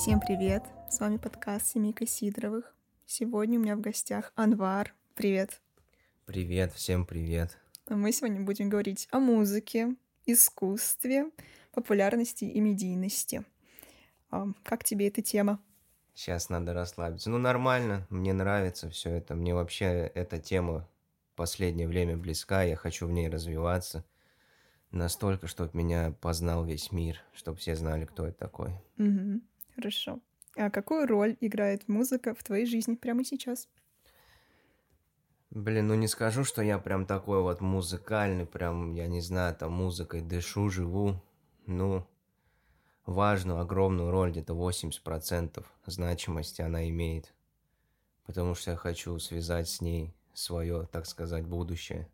Всем привет! С вами подкаст Семейка Сидоровых. Сегодня у меня в гостях Анвар. Привет! Привет, всем привет! Мы сегодня будем говорить о музыке, искусстве, популярности и медийности. А, Как тебе эта тема? Сейчас надо расслабиться. Ну, нормально, мне нравится все это. Мне вообще эта тема в последнее время близка, я хочу в ней развиваться. Настолько, чтобы меня познал весь мир, чтобы все знали, кто я такой. Мгм. Хорошо. А какую роль играет музыка в твоей жизни прямо сейчас? Блин, ну не скажу, что я прям такой вот музыкальный, прям, я не знаю, там музыкой дышу, живу. Ну, важную, огромную роль, где-то 80% значимости она имеет. Потому что я хочу связать с ней свое, так сказать, будущее.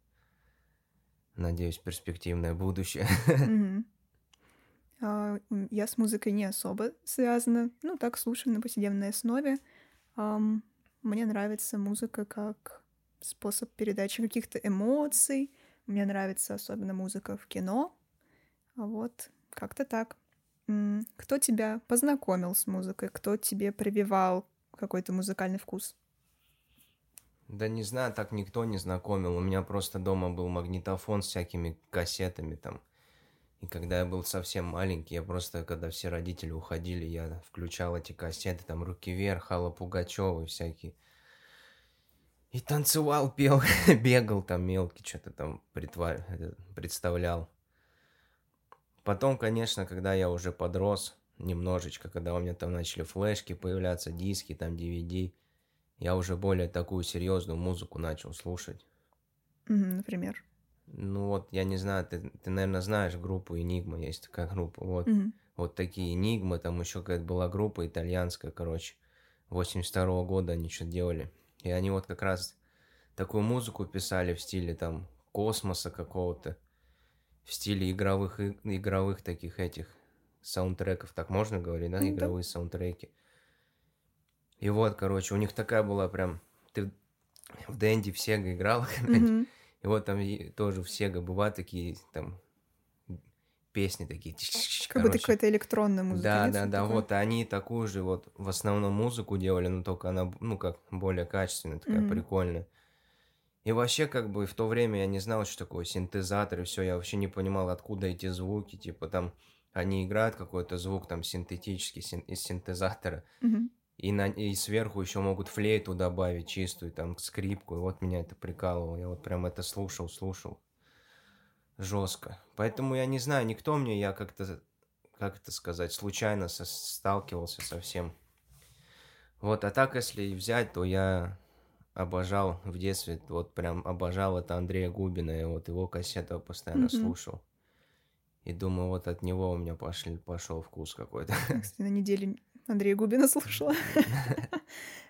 Надеюсь, перспективное будущее. Мгм. А, Я с музыкой не особо связана. Ну, так слушаю на повседневной основе. Мне нравится музыка как способ передачи каких-то эмоций. Мне нравится особенно музыка в кино. А Вот, как-то так. Кто тебя познакомил с музыкой? Кто тебе прививал какой-то музыкальный вкус? Да не знаю, так никто не знакомил. У меня просто дома был магнитофон с всякими кассетами там. И когда я был совсем маленький, я просто, когда все родители уходили, я включал эти кассеты, там «Руки вверх», Алла Пугачева и всякие. И танцевал, пел, бегал там мелкий, что-то там притвар... представлял. Потом, конечно, когда я уже подрос немножечко, когда у меня там начали флешки появляться, диски, там DVD, я уже более такую серьезную музыку начал слушать. Например. Ну вот, я не знаю, ты, ты наверное, знаешь группу Enigma, есть такая группа, вот. Мгм. Вот такие Enigma, там еще какая-то была группа итальянская, короче, 82 года они что-то делали. И они вот как раз такую музыку писали в стиле там космоса какого-то, в стиле игровых, игровых таких этих саундтреков, так можно говорить, да, да. игровые саундтреки. И вот, короче, у них такая была прям, ты в Дэнди в Сега играл когда-нибудь? Мгм. И вот там тоже в Сега бывают такие там песни такие. Как будто короче. какая-то электронная музыка. Да, да, да, такое? вот они такую же вот в основном музыку делали, но только она, ну, как более качественная, такая Мгм. прикольная. И вообще, как бы, в то время я не знал, что такое синтезатор, и все, я вообще не понимал, откуда эти звуки, типа, там, они играют какой-то звук, там, синтетический, син- из синтезатора, Мгм. И, на, и сверху еще могут флейту добавить чистую, там, скрипку, и вот меня это прикалывало, я вот прям это слушал, слушал, жестко. Поэтому я не знаю, никто мне, я как-то, как это сказать, случайно со- сталкивался со всем. Вот, а так, если и взять, то я обожал в детстве, вот прям обожал это Андрея Губина, я вот его кассету постоянно Мгм. слушал. И думаю, вот от него у меня пошли, пошел вкус какой-то. Кстати, на неделе Андрея Губина слушала.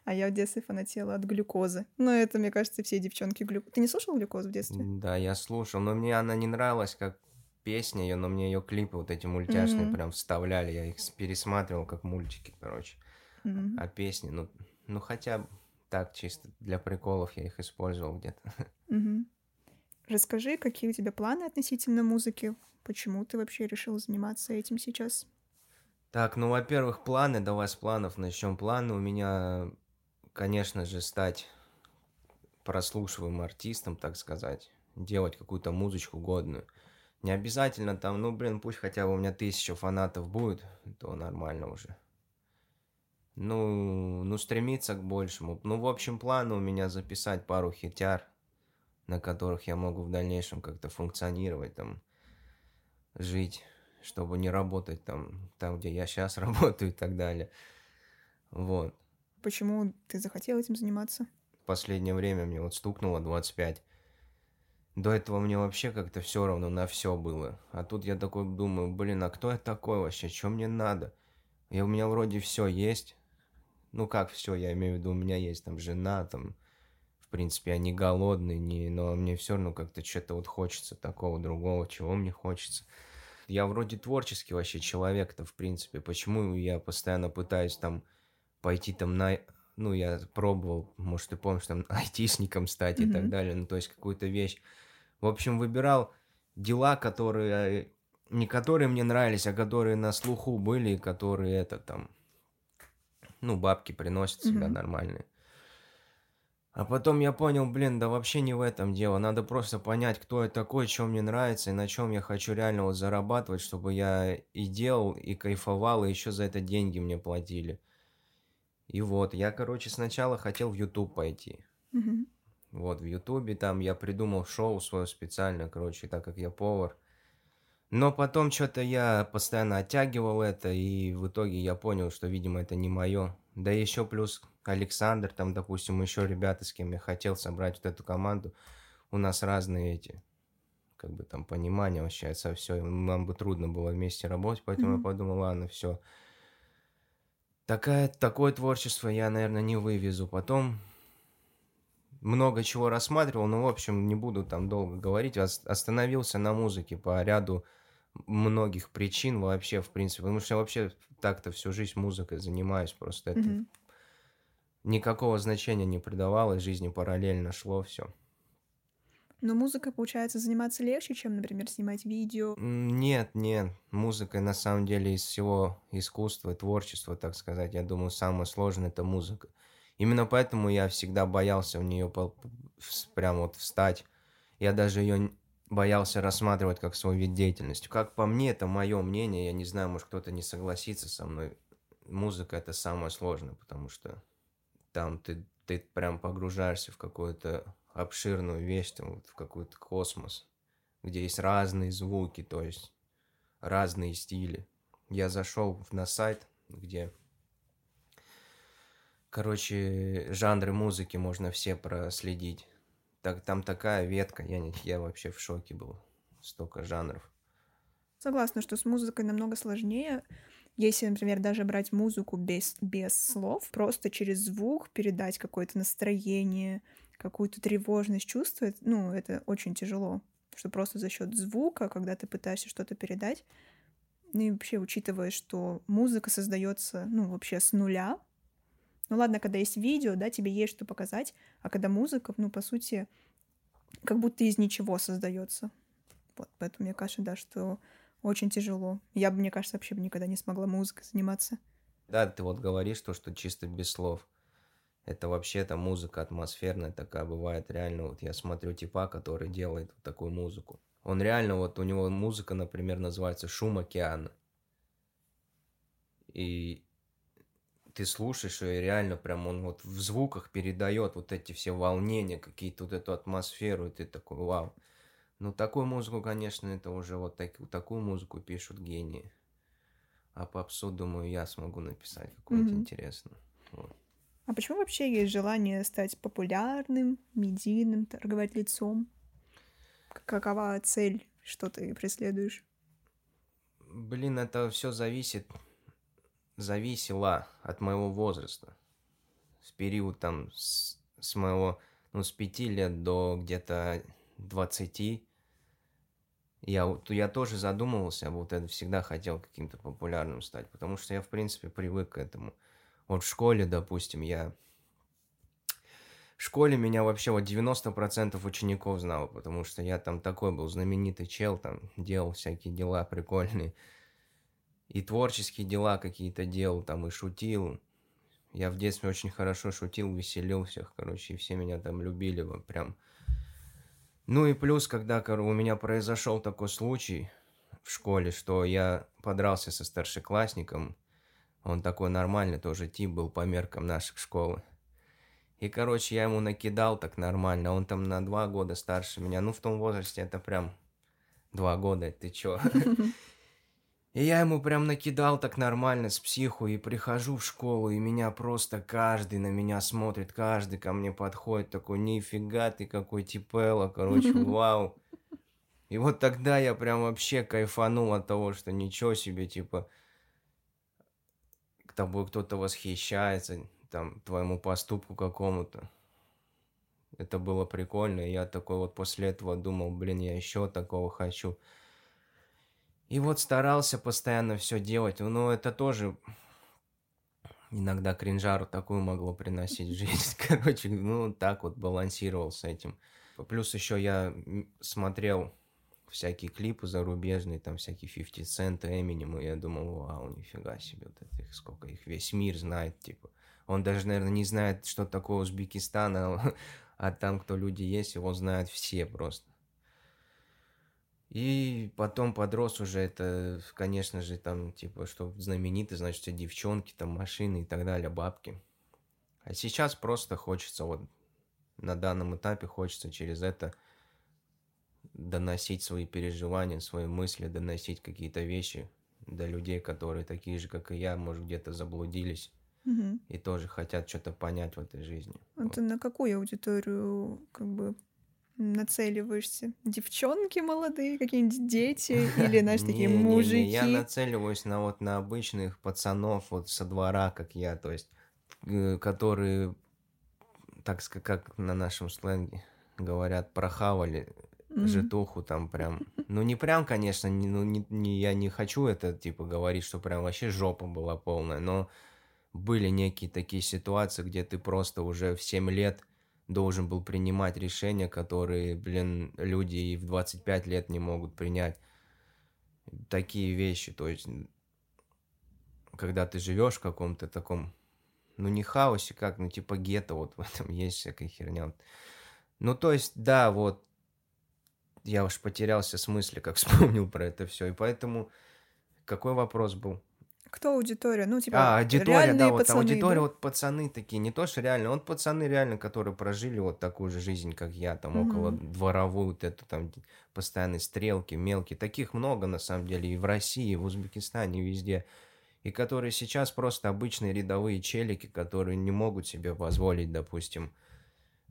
А я в детстве фанатела от глюкозы. Но это, мне кажется, все девчонки глюкозы. Ты не слушал глюкозу в детстве? Да, я слушал, но мне она не нравилась как песня ее, но мне ее клипы вот эти мультяшные Мгм. прям вставляли, я их пересматривал как мультики, короче. Мгм. А песни, ну, ну хотя бы так чисто для приколов я их использовал где-то. Мгм. Расскажи, какие у тебя планы относительно музыки? Почему ты вообще решил заниматься этим сейчас? Так, ну, во-первых, планы, давай с планов начнем. Планы у меня, конечно же, стать прослушиваемым артистом, так сказать, делать какую-то музычку годную. Не обязательно там, ну, блин, пусть хотя бы у меня тысяча фанатов будет, то нормально уже. Ну, ну, стремиться к большему. Ну, в общем, планы у меня записать пару хитяр, на которых я могу в дальнейшем как-то функционировать, там, жить, чтобы не работать там, там, где я сейчас работаю и так далее. Вот. Почему ты захотел этим заниматься? В последнее время мне вот стукнуло 25. До этого мне вообще как-то все равно на все было. А тут я такой думаю, блин, а кто я такой вообще? Что мне надо? И у меня вроде все есть. Ну как все, я имею в виду, у меня есть там жена, там, в принципе, я не голодный, не, но мне все равно как-то что-то вот хочется такого другого, чего мне хочется. Я вроде творческий вообще человек-то, в принципе. Почему я постоянно пытаюсь там пойти там на... Ну, я пробовал, может, ты помнишь, там, айтишником стать и так далее. Ну, то есть какую-то вещь. В общем, выбирал дела, которые... Не которые мне нравились, а которые на слуху были, которые это там... Ну, бабки приносят Мгм. нормальные. А потом я понял, блин, да вообще не в этом дело. Надо просто понять, кто я такой, что мне нравится и на чем я хочу реально вот зарабатывать, чтобы я и делал, и кайфовал, и еще за это деньги мне платили. И вот, я, короче, сначала хотел в YouTube пойти. Мгм. Вот, в Ютубе там я придумал шоу свое специально, короче, так как я повар. Но потом что-то я постоянно оттягивал это, и в итоге я понял, что, видимо, это не мое. Да еще плюс Александр, там, допустим, еще ребята, с кем я хотел собрать вот эту команду, у нас разные эти, как бы там, понимания вообще со все. Нам бы трудно было вместе работать, поэтому Мгм. я подумал, ладно, все. Такая, такое творчество я, наверное, не вывезу. Потом много чего рассматривал, но, в общем, не буду там долго говорить. Ос- Остановился на музыке по ряду многих причин вообще, в принципе. Потому что я вообще так-то всю жизнь музыкой занимаюсь. Просто это Мгм. Никакого значения не придавалось, жизни параллельно шло все. Но музыкой, получается, заниматься легче, чем, например, снимать видео. Нет, нет, музыка на самом деле из всего искусства, творчества, так сказать, я думаю, самое сложное это музыка. Именно поэтому я всегда боялся в нее прям вот встать. Я даже ее боялся рассматривать как свой вид деятельности. Как по мне, это мое мнение, я не знаю, может кто-то не согласится со мной. Музыка это самое сложное, потому что там ты, ты прям погружаешься в какую-то обширную вещь, там, в какой-то космос, где есть разные звуки, то есть разные стили. Я зашел на сайт, где, короче, жанры музыки можно все проследить. Так, там такая ветка, я, не, я вообще в шоке был. Столько жанров. Согласна, что с музыкой намного сложнее. Если, например, даже брать музыку без, без слов, просто через звук передать какое-то настроение, какую-то тревожность чувствовать, ну, это очень тяжело. Что просто за счет звука, когда ты пытаешься что-то передать, ну и вообще учитывая, что музыка создается, ну, вообще с нуля. Ну ладно, когда есть видео, да, тебе есть что показать, а когда музыка, ну, по сути, как будто из ничего создается. Вот, поэтому мне кажется, да, что очень тяжело. Я бы, мне кажется, вообще бы никогда не смогла музыкой заниматься. Да, ты вот говоришь то, что чисто без слов. Это вообще-то музыка атмосферная такая бывает реально. Вот я смотрю типа, который делает вот такую музыку. Он реально, вот у него музыка, например, называется «Шум океана». И ты слушаешь, и реально прям он вот в звуках передает вот эти все волнения, какие-то вот эту атмосферу, и ты такой, вау. Ну, такую музыку, конечно, это уже вот так, такую музыку пишут гении. А попсу, думаю, я смогу написать какую-нибудь Мгм. интересную. Вот. А почему вообще есть желание стать популярным, медийным, торговать лицом? Какова цель, что ты преследуешь? Блин, это все зависит, зависело от моего возраста. В период там с, с моего, ну, с пяти лет до где-то 20 я, я тоже задумывался, вот это всегда хотел каким-то популярным стать, потому что я, в принципе, привык к этому. Вот в школе, допустим, я... В школе меня вообще вот 90% учеников знало, потому что я там такой был знаменитый чел, там делал всякие дела прикольные. И творческие дела какие-то делал, там и шутил. Я в детстве очень хорошо шутил, веселил всех, короче, и все меня там любили прям. Ну и плюс, когда у меня произошел такой случай в школе, что я подрался со старшеклассником, он такой нормальный тоже тип был по меркам наших школы. И, короче, я ему накидал так нормально, он там на два года старше меня, ну в том возрасте это прям два года, ты чё? И я ему прям накидал так нормально с психу, и прихожу в школу, и меня просто каждый на меня смотрит, каждый ко мне подходит, такой, нифига ты какой типело, короче, вау. И вот тогда я прям вообще кайфанул от того, что ничего себе, типа, к тобой кто-то восхищается, там, твоему поступку какому-то. Это было прикольно, и я такой вот после этого думал, блин, я еще такого хочу. И вот старался постоянно все делать, но это тоже иногда кринжару такую могло приносить жизнь. Короче, ну так вот балансировал с этим. Плюс еще я смотрел всякие клипы зарубежные, там всякие 50 Cent, Eminem, и я думал, вау, нифига себе, вот это их, сколько их весь мир знает, типа. Он даже, наверное, не знает, что такое Узбекистан, а, а там, кто люди есть, его знают все просто. И потом подрос уже это, конечно же, там, типа, что знаменитый, значит, все девчонки, там, машины и так далее, бабки. А сейчас просто хочется вот на данном этапе хочется через это доносить свои переживания, свои мысли, доносить какие-то вещи до людей, которые такие же, как и я, может, где-то заблудились Мгм. и тоже хотят что-то понять в этой жизни. А Вот. ты на какую аудиторию как бы нацеливаешься? Девчонки молодые, какие-нибудь дети или, знаешь, такие Не-не-не, мужики? Я нацеливаюсь на вот на обычных пацанов вот со двора, как я, то есть, э, которые, так сказать, как на нашем сленге говорят, прохавали Мгм. житуху там прям. Ну, не прям, конечно, не, ну, не, не- я не хочу это, типа, говорить, что прям вообще жопа была полная, но были некие такие ситуации, где ты просто уже в 7 лет должен был принимать решения, которые, блин, люди и в 25 лет не могут принять. Такие вещи, то есть, когда ты живешь в каком-то таком, ну, не хаосе, как, ну, типа гетто, вот в этом есть всякая херня. Ну, то есть, да, вот, я уж потерялся в смысле, как вспомнил про это все, и поэтому какой вопрос был? Кто аудитория? Ну, типа, А, аудитория, да, вот пацаны, аудитория, да? вот пацаны такие, не то что реально, вот пацаны реально, которые прожили вот такую же жизнь, как я, там, около Мгм. дворовую, вот эту там постоянные стрелки, мелкие, таких много на самом деле, и в России, и в Узбекистане, и везде, и которые сейчас просто обычные рядовые челики, которые не могут себе позволить, допустим,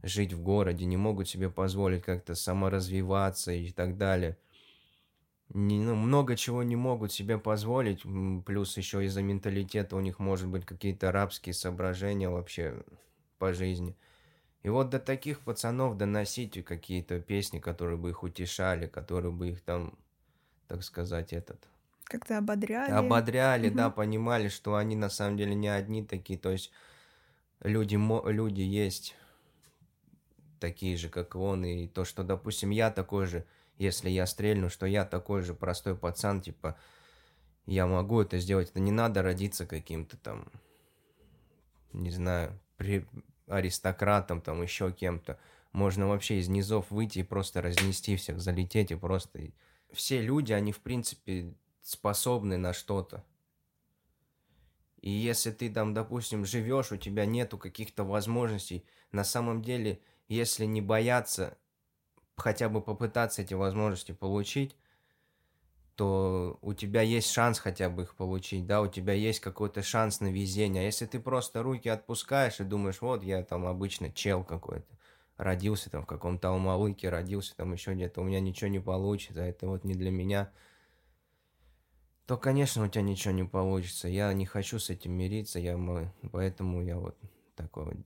жить в городе, не могут себе позволить как-то саморазвиваться и так далее. Не, ну, много чего не могут себе позволить, плюс еще из-за менталитета у них может быть какие-то рабские соображения вообще по жизни. И вот до таких пацанов доносить какие-то песни, которые бы их утешали, которые бы их там, так сказать, этот Как-то ободряли. ободряли, да, Мгм. понимали, что они на самом деле не одни такие, то есть люди, люди есть такие же, как он, и то, что, допустим, я такой же, если я стрельну, что я такой же простой пацан, типа, я могу это сделать, это не надо родиться каким-то там, не знаю, при... аристократом, там, еще кем-то. Можно вообще из низов выйти и просто разнести всех, залететь и просто... Все люди, они, в принципе, способны на что-то. И если ты там, допустим, живешь, у тебя нету каких-то возможностей, на самом деле, если не бояться хотя бы попытаться эти возможности получить, то у тебя есть шанс хотя бы их получить, да, у тебя есть какой-то шанс на везение. А если ты просто руки отпускаешь и думаешь, вот я там обычно чел какой-то, родился там в каком-то Алмалыке, родился там еще где-то, у меня ничего не получится, это вот не для меня, то, конечно, у тебя ничего не получится. Я не хочу с этим мириться, я, мо- поэтому я вот такой вот.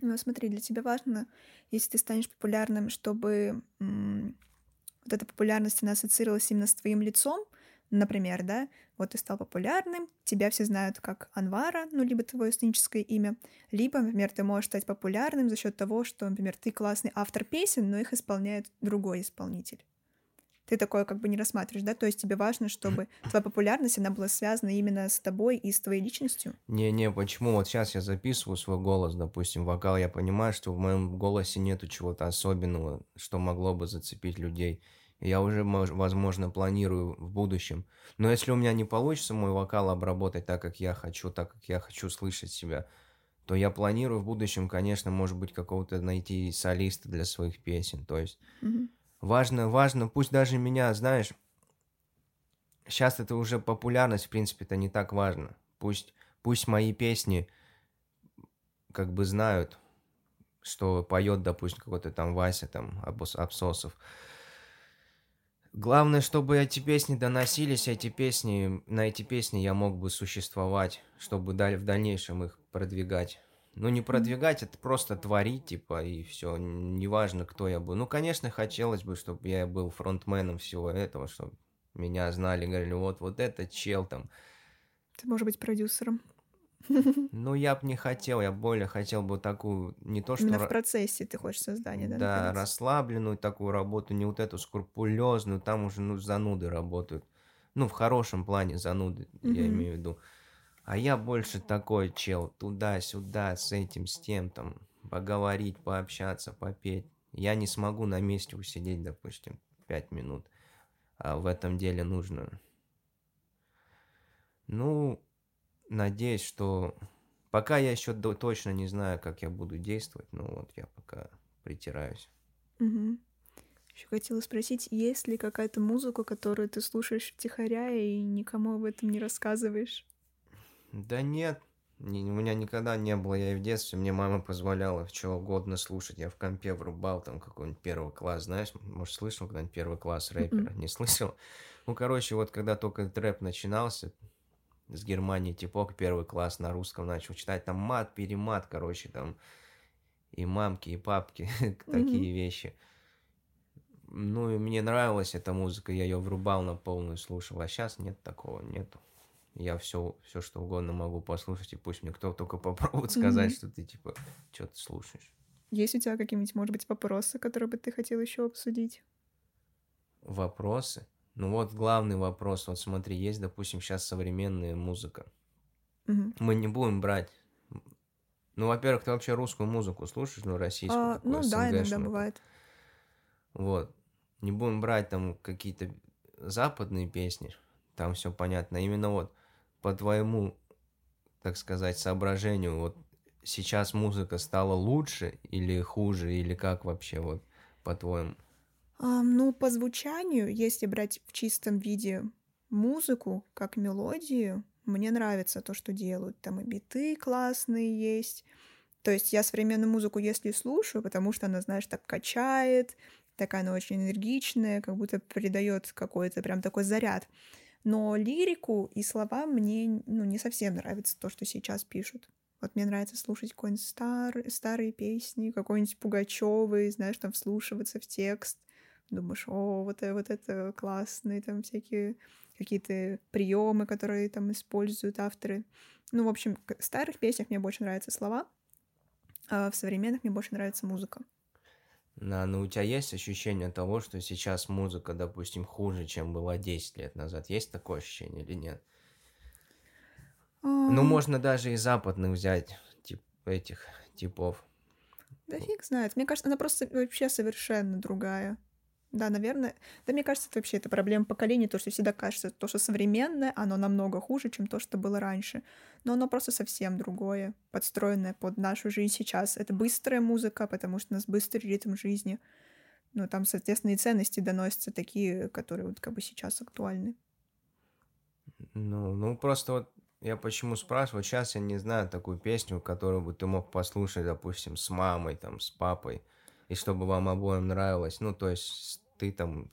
Ну, смотри, для тебя важно, если ты станешь популярным, чтобы м, вот эта популярность, она ассоциировалась именно с твоим лицом, например, да, вот ты стал популярным, тебя все знают как Анвара, ну, либо твое сценическое имя, либо, например, ты можешь стать популярным за счет того, что, например, ты классный автор песен, но их исполняет другой исполнитель. Ты такое как бы не рассматриваешь, да? То есть тебе важно, чтобы твоя популярность, она была связана именно с тобой и с твоей личностью. Не-не, почему? Вот сейчас я записываю свой голос, допустим, вокал, я понимаю, что в моем голосе нету чего-то особенного, что могло бы зацепить людей. Я уже, мож- возможно, планирую в будущем. Но если у меня не получится мой вокал обработать так, как я хочу, так, как я хочу слышать себя, то я планирую в будущем, конечно, может быть, какого-то найти солиста для своих песен. То есть Мгм. Важно, важно, пусть даже меня, знаешь, сейчас это уже популярность, в принципе, это не так важно. Пусть, пусть мои песни как бы знают, что поет, допустим, какой-то там Вася, там, Абсосов. Главное, чтобы эти песни доносились, эти песни, на эти песни я мог бы существовать, чтобы в дальнейшем их продвигать. Ну, не продвигать, это просто творить, типа, и все. Неважно, кто я был. Ну, конечно, хотелось бы, чтобы я был фронтменом всего этого, чтобы меня знали, говорили, вот, вот это чел там. Ты можешь быть продюсером. Ну, я бы не хотел, я более хотел бы такую, не то, что... Именно в процессе ты хочешь создания, да? Да, расслабленную такую работу, не вот эту скрупулезную, там уже, ну, зануды работают. Ну, в хорошем плане зануды, я имею в виду. А я больше такой чел, туда-сюда, с этим, с тем, там, поговорить, пообщаться, попеть. Я не смогу на месте усидеть, допустим, пять минут. А в этом деле нужно... Ну, надеюсь, что... Пока я еще точно не знаю, как я буду действовать, но вот я пока притираюсь. Угу. Еще хотела спросить, есть ли какая-то музыка, которую ты слушаешь втихаря и никому об этом не рассказываешь? Да нет, не, у меня никогда не было, я и в детстве, мне мама позволяла что угодно слушать, я в компе врубал там какой-нибудь первый класс, знаешь, может, слышал когда-нибудь первый класс рэпера, не слышал? Ну, короче, вот когда только трэп начинался, с Германии типок первый класс на русском начал читать, там мат, перемат, короче, там и мамки, и папки, такие вещи. Ну, и мне нравилась эта музыка, я ее врубал на полную, слушал, а сейчас нет такого, нету. Я все, все что угодно могу послушать, и пусть мне кто только попробует сказать, что ты, типа, что ты слушаешь. Есть у тебя какие-нибудь, может быть, вопросы, которые бы ты хотел еще обсудить? Вопросы? Ну вот главный вопрос. Вот смотри, есть, допустим, сейчас современная музыка. Угу. Мы не будем брать. Ну, во-первых, ты вообще русскую музыку слушаешь, ну, российскую, а, такую, Ну да, иногда бывает. Вот. Не будем брать там какие-то западные песни, там все понятно. Именно вот по твоему, так сказать, соображению, вот сейчас музыка стала лучше или хуже, или как вообще, вот, по-твоему? Um, ну, по звучанию, если брать в чистом виде музыку, как мелодию, мне нравится то, что делают. Там и биты классные есть. То есть я современную музыку, если слушаю, потому что она, знаешь, так качает, такая она очень энергичная, как будто придает какой-то прям такой заряд. Но лирику и слова мне ну, не совсем нравится то, что сейчас пишут. Вот мне нравится слушать какие-нибудь стар... старые песни, какой-нибудь Пугачевый, знаешь, там вслушиваться в текст. Думаешь, о, вот, это, вот это классные там всякие какие-то приемы, которые там используют авторы. Ну, в общем, в старых песнях мне больше нравятся слова, а в современных мне больше нравится музыка. Да, но у тебя есть ощущение того, что сейчас музыка, допустим, хуже, чем была 10 лет назад? Есть такое ощущение или нет? Ну, можно даже и западных взять, тип, этих типов. Да фиг знает. Мне кажется, она просто вообще совершенно другая. Да, наверное. Да, мне кажется, это вообще это проблема поколения, то, что всегда кажется, то, что современное, оно намного хуже, чем то, что было раньше. Но оно просто совсем другое, подстроенное под нашу жизнь сейчас. Это быстрая музыка, потому что у нас быстрый ритм жизни. Ну, там, соответственно, и ценности доносятся такие, которые вот как бы сейчас актуальны. Ну, ну просто вот я почему спрашиваю, сейчас я не знаю такую песню, которую бы ты мог послушать, допустим, с мамой, там, с папой и чтобы вам обоим нравилось. Ну, то есть ты там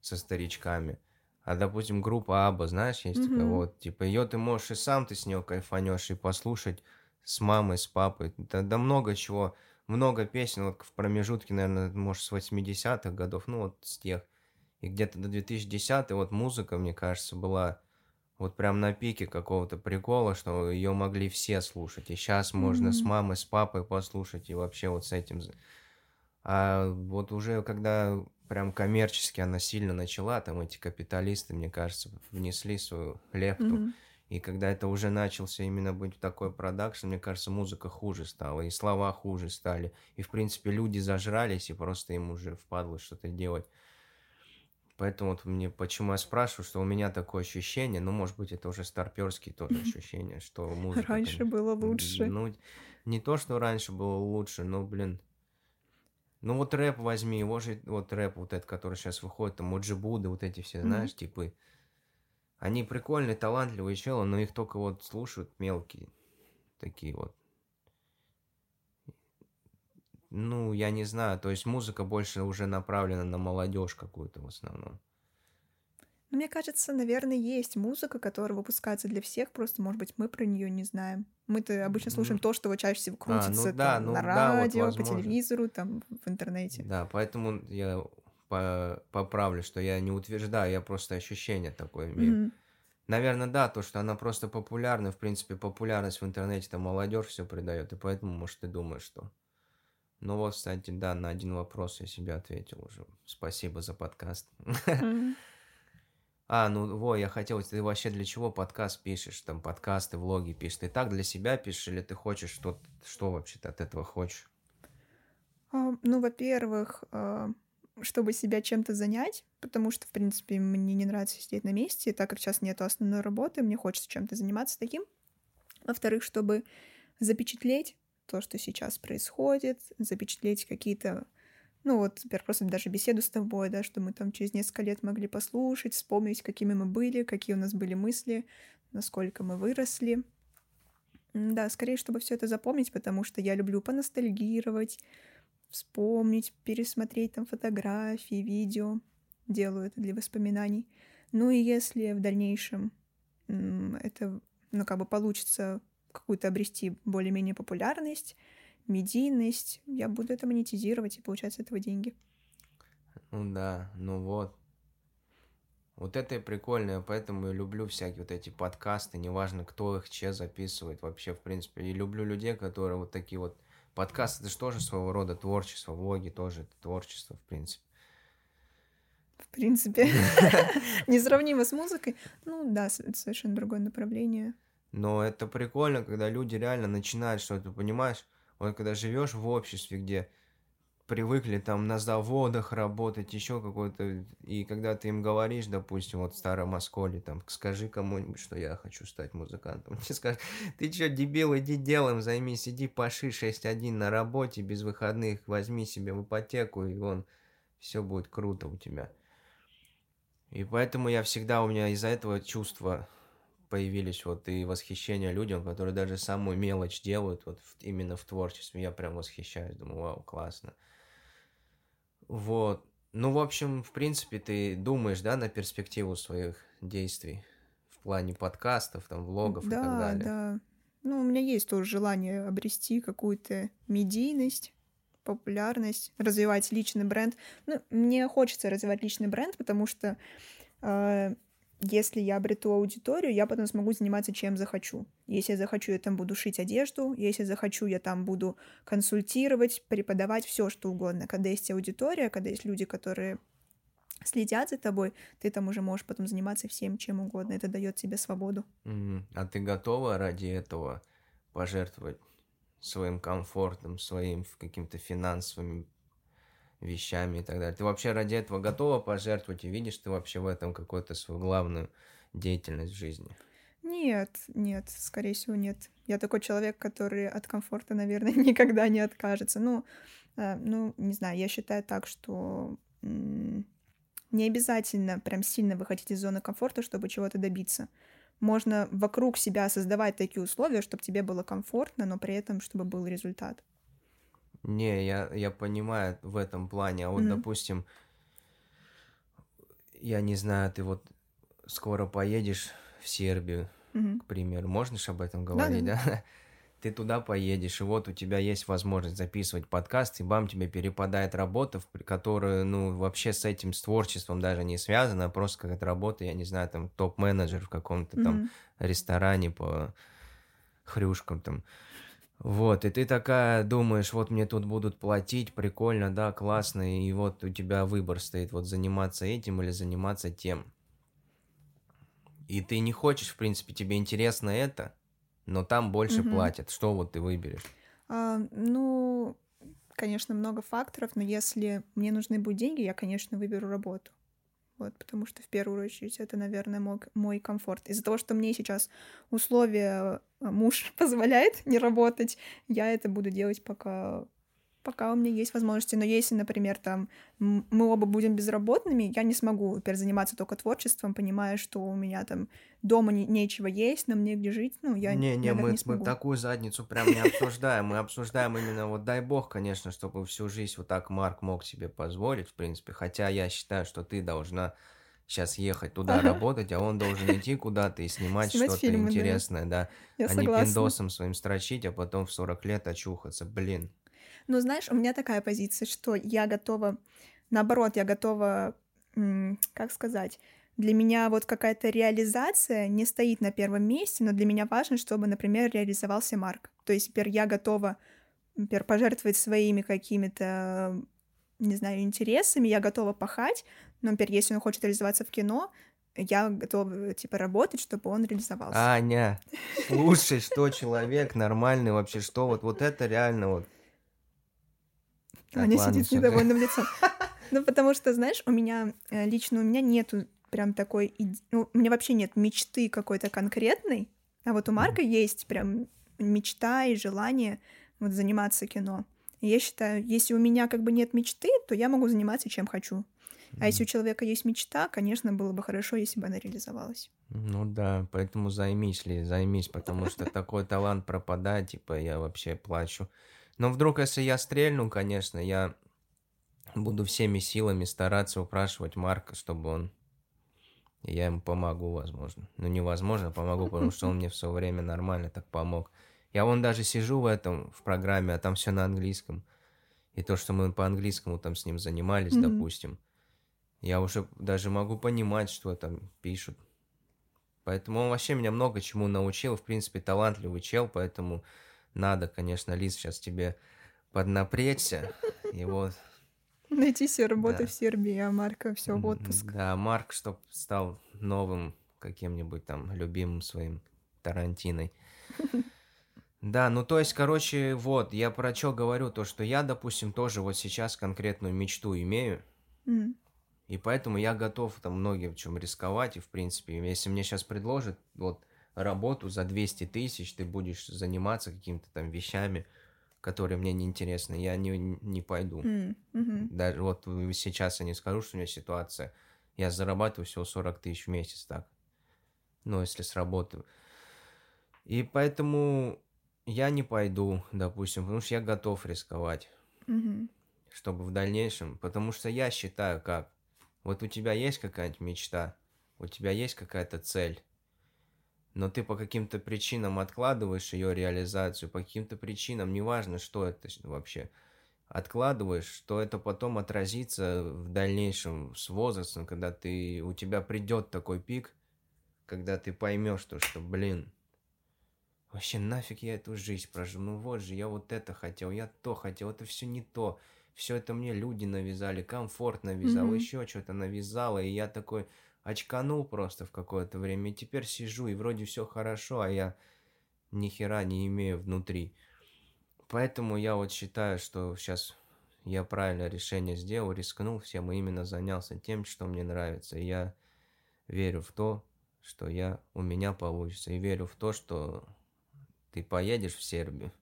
со старичками. А, допустим, группа Аба, знаешь, есть mm-hmm. такая вот, типа, ее ты можешь и сам ты с нее кайфанешь, и послушать с мамой, с папой. Да, да много чего, много песен, вот в промежутке, наверное, может, с 80-х годов, ну, вот с тех. И где-то до 2010 вот музыка, мне кажется, была вот прям на пике какого-то прикола, что ее могли все слушать. И сейчас mm-hmm. можно с мамой, с папой послушать, и вообще вот с этим а вот уже когда прям коммерчески она сильно начала, там эти капиталисты, мне кажется, внесли свою лепту. Mm-hmm. И когда это уже начался именно быть такой продакшн, мне кажется, музыка хуже стала, и слова хуже стали. И, в принципе, люди зажрались, и просто им уже впадло что-то делать. Поэтому вот мне, почему я спрашиваю, что у меня такое ощущение, ну, может быть, это уже старперские тоже ощущение, что музыка... Раньше было лучше. Ну, не то, что раньше было лучше, но, блин, ну вот рэп возьми, его же, вот рэп вот этот, который сейчас выходит, там Моджибуды, вот эти все, mm-hmm. знаешь, типы. Они прикольные, талантливые челы, но их только вот слушают мелкие, такие вот. Ну, я не знаю, то есть музыка больше уже направлена на молодежь какую-то в основном. Ну, мне кажется, наверное, есть музыка, которая выпускается для всех, просто, может быть, мы про нее не знаем. Мы-то обычно слушаем то, что вот чаще всего крутится а, ну, да, там, ну, на радио, да, вот, по телевизору, там, в интернете. Да, поэтому я по поправлю, что я не утверждаю, я просто ощущение такое имею. Mm-hmm. Наверное, да, то, что она просто популярна, в принципе, популярность в интернете, там молодежь все придает, и поэтому, может, ты думаешь, что... Ну вот, кстати, да, на один вопрос я себе ответил уже. Спасибо за подкаст. Mm-hmm. А, ну, во, я хотел, ты вообще для чего подкаст пишешь? Там подкасты, влоги пишешь. Ты так для себя пишешь или ты хочешь что Что вообще ты от этого хочешь? Ну, во-первых, а, чтобы себя чем-то занять, потому что, в принципе, мне не нравится сидеть на месте, так как сейчас нету основной работы, мне хочется чем-то заниматься таким. Во-вторых, чтобы запечатлеть то, что сейчас происходит, запечатлеть какие-то ну вот, теперь просто даже беседу с тобой, да, что мы там через несколько лет могли послушать, вспомнить, какими мы были, какие у нас были мысли, насколько мы выросли. Да, скорее, чтобы все это запомнить, потому что я люблю поностальгировать, вспомнить, пересмотреть там фотографии, видео. Делаю это для воспоминаний. Ну и если в дальнейшем это, ну, как бы получится какую-то обрести более-менее популярность, медийность, я буду это монетизировать и получать с этого деньги. Ну да, ну вот. Вот это и прикольно, поэтому я люблю всякие вот эти подкасты, неважно, кто их, че записывает вообще, в принципе. И люблю людей, которые вот такие вот... Подкасты, это же тоже своего рода творчество, влоги тоже это творчество, в принципе. В принципе. Несравнимо с музыкой. Ну да, совершенно другое направление. Но это прикольно, когда люди реально начинают что-то, понимаешь? Вот когда живешь в обществе, где привыкли там на заводах работать, еще какой-то, и когда ты им говоришь, допустим, вот в Старом Осколе, там, скажи кому-нибудь, что я хочу стать музыкантом, тебе скажут, ты что, дебил, иди делом займись, иди паши 6-1 на работе, без выходных, возьми себе в ипотеку, и вон, все будет круто у тебя. И поэтому я всегда, у меня из-за этого чувство появились вот и восхищение людям, которые даже самую мелочь делают вот в, именно в творчестве. Я прям восхищаюсь, думаю, вау, классно. Вот. Ну, в общем, в принципе, ты думаешь, да, на перспективу своих действий в плане подкастов, там, влогов да, и так далее. Да, Ну, у меня есть тоже желание обрести какую-то медийность, популярность, развивать личный бренд. Ну, мне хочется развивать личный бренд, потому что э, если я обрету аудиторию, я потом смогу заниматься чем захочу. Если я захочу, я там буду шить одежду, если захочу, я там буду консультировать, преподавать все что угодно. Когда есть аудитория, когда есть люди, которые следят за тобой, ты там уже можешь потом заниматься всем чем угодно. Это дает тебе свободу. А ты готова ради этого пожертвовать своим комфортом, своим каким-то финансовым вещами и так далее. Ты вообще ради этого готова пожертвовать и видишь ты вообще в этом какую-то свою главную деятельность в жизни? Нет, нет, скорее всего, нет. Я такой человек, который от комфорта, наверное, никогда не откажется. Ну, э, ну, не знаю, я считаю так, что не обязательно прям сильно выходить из зоны комфорта, чтобы чего-то добиться. Можно вокруг себя создавать такие условия, чтобы тебе было комфортно, но при этом, чтобы был результат. Не, я, я понимаю в этом плане. А вот, mm-hmm. допустим, я не знаю, ты вот скоро поедешь в Сербию, mm-hmm. к примеру. Можно же об этом говорить, да? да? Ты туда поедешь, и вот у тебя есть возможность записывать подкаст, и бам, тебе перепадает работа, которая, ну, вообще с этим, с творчеством даже не связана, а просто какая-то работа, я не знаю, там, топ-менеджер в каком-то mm-hmm. там ресторане по хрюшкам там. Вот, и ты такая думаешь, вот мне тут будут платить, прикольно, да, классно, и вот у тебя выбор стоит, вот заниматься этим или заниматься тем. И ты не хочешь, в принципе, тебе интересно это, но там больше угу. платят. Что вот ты выберешь? А, ну, конечно, много факторов, но если мне нужны будут деньги, я, конечно, выберу работу. Вот, потому что в первую очередь это, наверное, мой, мой комфорт. Из-за того, что мне сейчас условия э, муж позволяет не работать, я это буду делать, пока пока у меня есть возможности. Но если, например, там мы оба будем безработными, я не смогу, во заниматься только творчеством, понимая, что у меня там дома не, нечего есть, нам негде жить. Ну, я не, не, мы, не смогу. мы такую задницу прям не обсуждаем. Мы обсуждаем именно вот дай бог, конечно, чтобы всю жизнь вот так Марк мог себе позволить, в принципе. Хотя я считаю, что ты должна сейчас ехать туда ага. работать, а он должен идти куда-то и снимать, снимать что-то интересное, да. да. Я а согласна. не пиндосом своим строчить, а потом в 40 лет очухаться. Блин. Но знаешь, у меня такая позиция, что я готова, наоборот, я готова, как сказать, для меня вот какая-то реализация не стоит на первом месте, но для меня важно, чтобы, например, реализовался Марк. То есть, теперь я готова, например, пожертвовать своими какими-то, не знаю, интересами, я готова пахать, но, например, если он хочет реализоваться в кино, я готова, типа, работать, чтобы он реализовался. Аня, слушай, что человек нормальный вообще, что вот, вот это реально вот. Так, Аня ладно, сидит с недовольным лицом. Ну, потому что, знаешь, у меня э, лично у меня нету прям такой... Ну, у меня вообще нет мечты какой-то конкретной, а вот у Марка есть прям мечта и желание вот заниматься кино. И я считаю, если у меня как бы нет мечты, то я могу заниматься чем хочу. А если у человека есть мечта, конечно, было бы хорошо, если бы она реализовалась. Ну да, поэтому займись ли, займись, потому что такой талант пропадает, типа я вообще плачу. Но вдруг, если я стрельну, конечно, я буду всеми силами стараться упрашивать Марка, чтобы он... Я ему помогу, возможно. Ну, невозможно, помогу, потому что он мне все время нормально так помог. Я вон даже сижу в этом, в программе, а там все на английском. И то, что мы по-английскому там с ним занимались, mm-hmm. допустим, я уже даже могу понимать, что там пишут. Поэтому он вообще меня много чему научил. В принципе, талантливый чел, поэтому надо, конечно, Лиз, сейчас тебе поднапрячься. И вот Найти себе работу да. в Сербии, а Марка все в отпуск. Да, Марк, чтоб стал новым каким-нибудь там любимым своим Тарантиной. Да, ну то есть, короче, вот, я про что говорю, то, что я, допустим, тоже вот сейчас конкретную мечту имею, mm. и поэтому я готов там многим в чем рисковать, и в принципе, если мне сейчас предложат вот работу за 200 тысяч, ты будешь заниматься какими-то там вещами, которые мне не интересны, я не, не пойду. Mm -hmm. Даже вот сейчас я не скажу, что у меня ситуация. Я зарабатываю всего 40 тысяч в месяц, так. Ну, если сработаю. И поэтому я не пойду, допустим, потому что я готов рисковать. Mm -hmm. Чтобы в дальнейшем. Потому что я считаю, как. Вот у тебя есть какая-нибудь мечта, у тебя есть какая-то цель но ты по каким-то причинам откладываешь ее реализацию, по каким-то причинам, неважно, что это вообще, откладываешь, что это потом отразится в дальнейшем с возрастом, когда ты, у тебя придет такой пик, когда ты поймешь то, что, блин, вообще нафиг я эту жизнь прожил, ну вот же, я вот это хотел, я то хотел, это все не то, все это мне люди навязали, комфорт навязал, mm-hmm. еще что-то навязало, и я такой, очканул просто в какое-то время, и теперь сижу, и вроде все хорошо, а я ни хера не имею внутри. Поэтому я вот считаю, что сейчас я правильное решение сделал, рискнул всем, и именно занялся тем, что мне нравится. И я верю в то, что я, у меня получится, и верю в то, что ты поедешь в Сербию.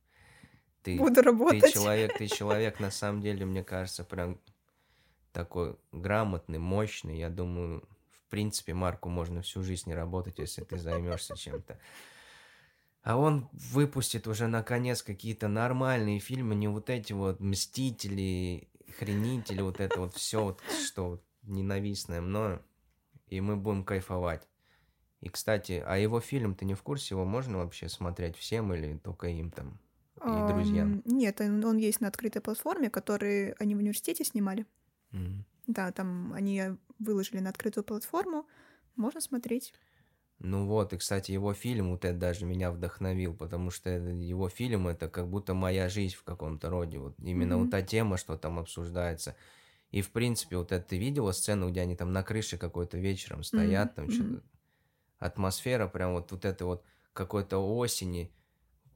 Ты, Буду работать. Ты человек, ты человек, на самом деле, мне кажется, прям такой грамотный, мощный. Я думаю, в принципе, Марку можно всю жизнь не работать, если ты займешься чем-то. А он выпустит уже наконец какие-то нормальные фильмы, не вот эти вот мстители, хренители, вот это вот все, вот, что ненавистное мною. И мы будем кайфовать. И, кстати, а его фильм, ты не в курсе, его можно вообще смотреть всем или только им там и друзьям? Нет, он есть на открытой платформе, который они в университете снимали. Mm-hmm. Да, там они выложили на открытую платформу, можно смотреть. Ну вот, и, кстати, его фильм вот это даже меня вдохновил, потому что его фильм это как будто моя жизнь в каком-то роде. Вот именно mm-hmm. вот та тема, что там обсуждается. И, в принципе, вот это ты видела сцену, где они там на крыше какой-то вечером стоят, mm-hmm. там что-то... Атмосфера прям вот, вот это вот какой-то осени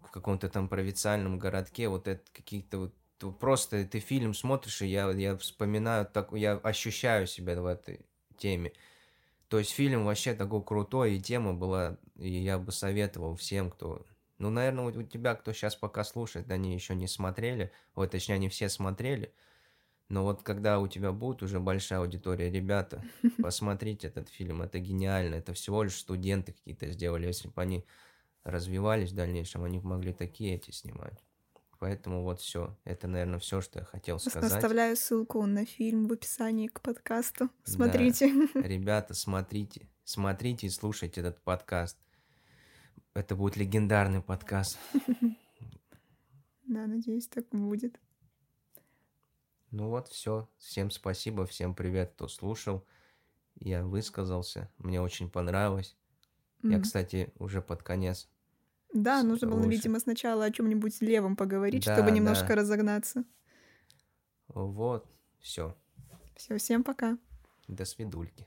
в каком-то там провинциальном городке, вот это какие-то вот просто ты фильм смотришь, и я, я вспоминаю, так, я ощущаю себя в этой теме. То есть фильм вообще такой крутой, и тема была, и я бы советовал всем, кто... Ну, наверное, у тебя, кто сейчас пока слушает, они еще не смотрели, вот, точнее, они все смотрели, но вот когда у тебя будет уже большая аудитория, ребята, посмотрите этот фильм, это гениально, это всего лишь студенты какие-то сделали, если бы они развивались в дальнейшем, они могли такие эти снимать. Поэтому вот все. Это, наверное, все, что я хотел сказать. Оставляю ссылку на фильм в описании к подкасту. Смотрите. Да. Ребята, смотрите. Смотрите и слушайте этот подкаст. Это будет легендарный подкаст. Да, надеюсь, так будет. Ну вот, все. Всем спасибо, всем привет, кто слушал. Я высказался, мне очень понравилось. Mm-hmm. Я, кстати, уже под конец да, нужно было, лучше. видимо, сначала о чем-нибудь левом поговорить, да, чтобы немножко да. разогнаться. Вот, все. Все, всем пока. До свидульки.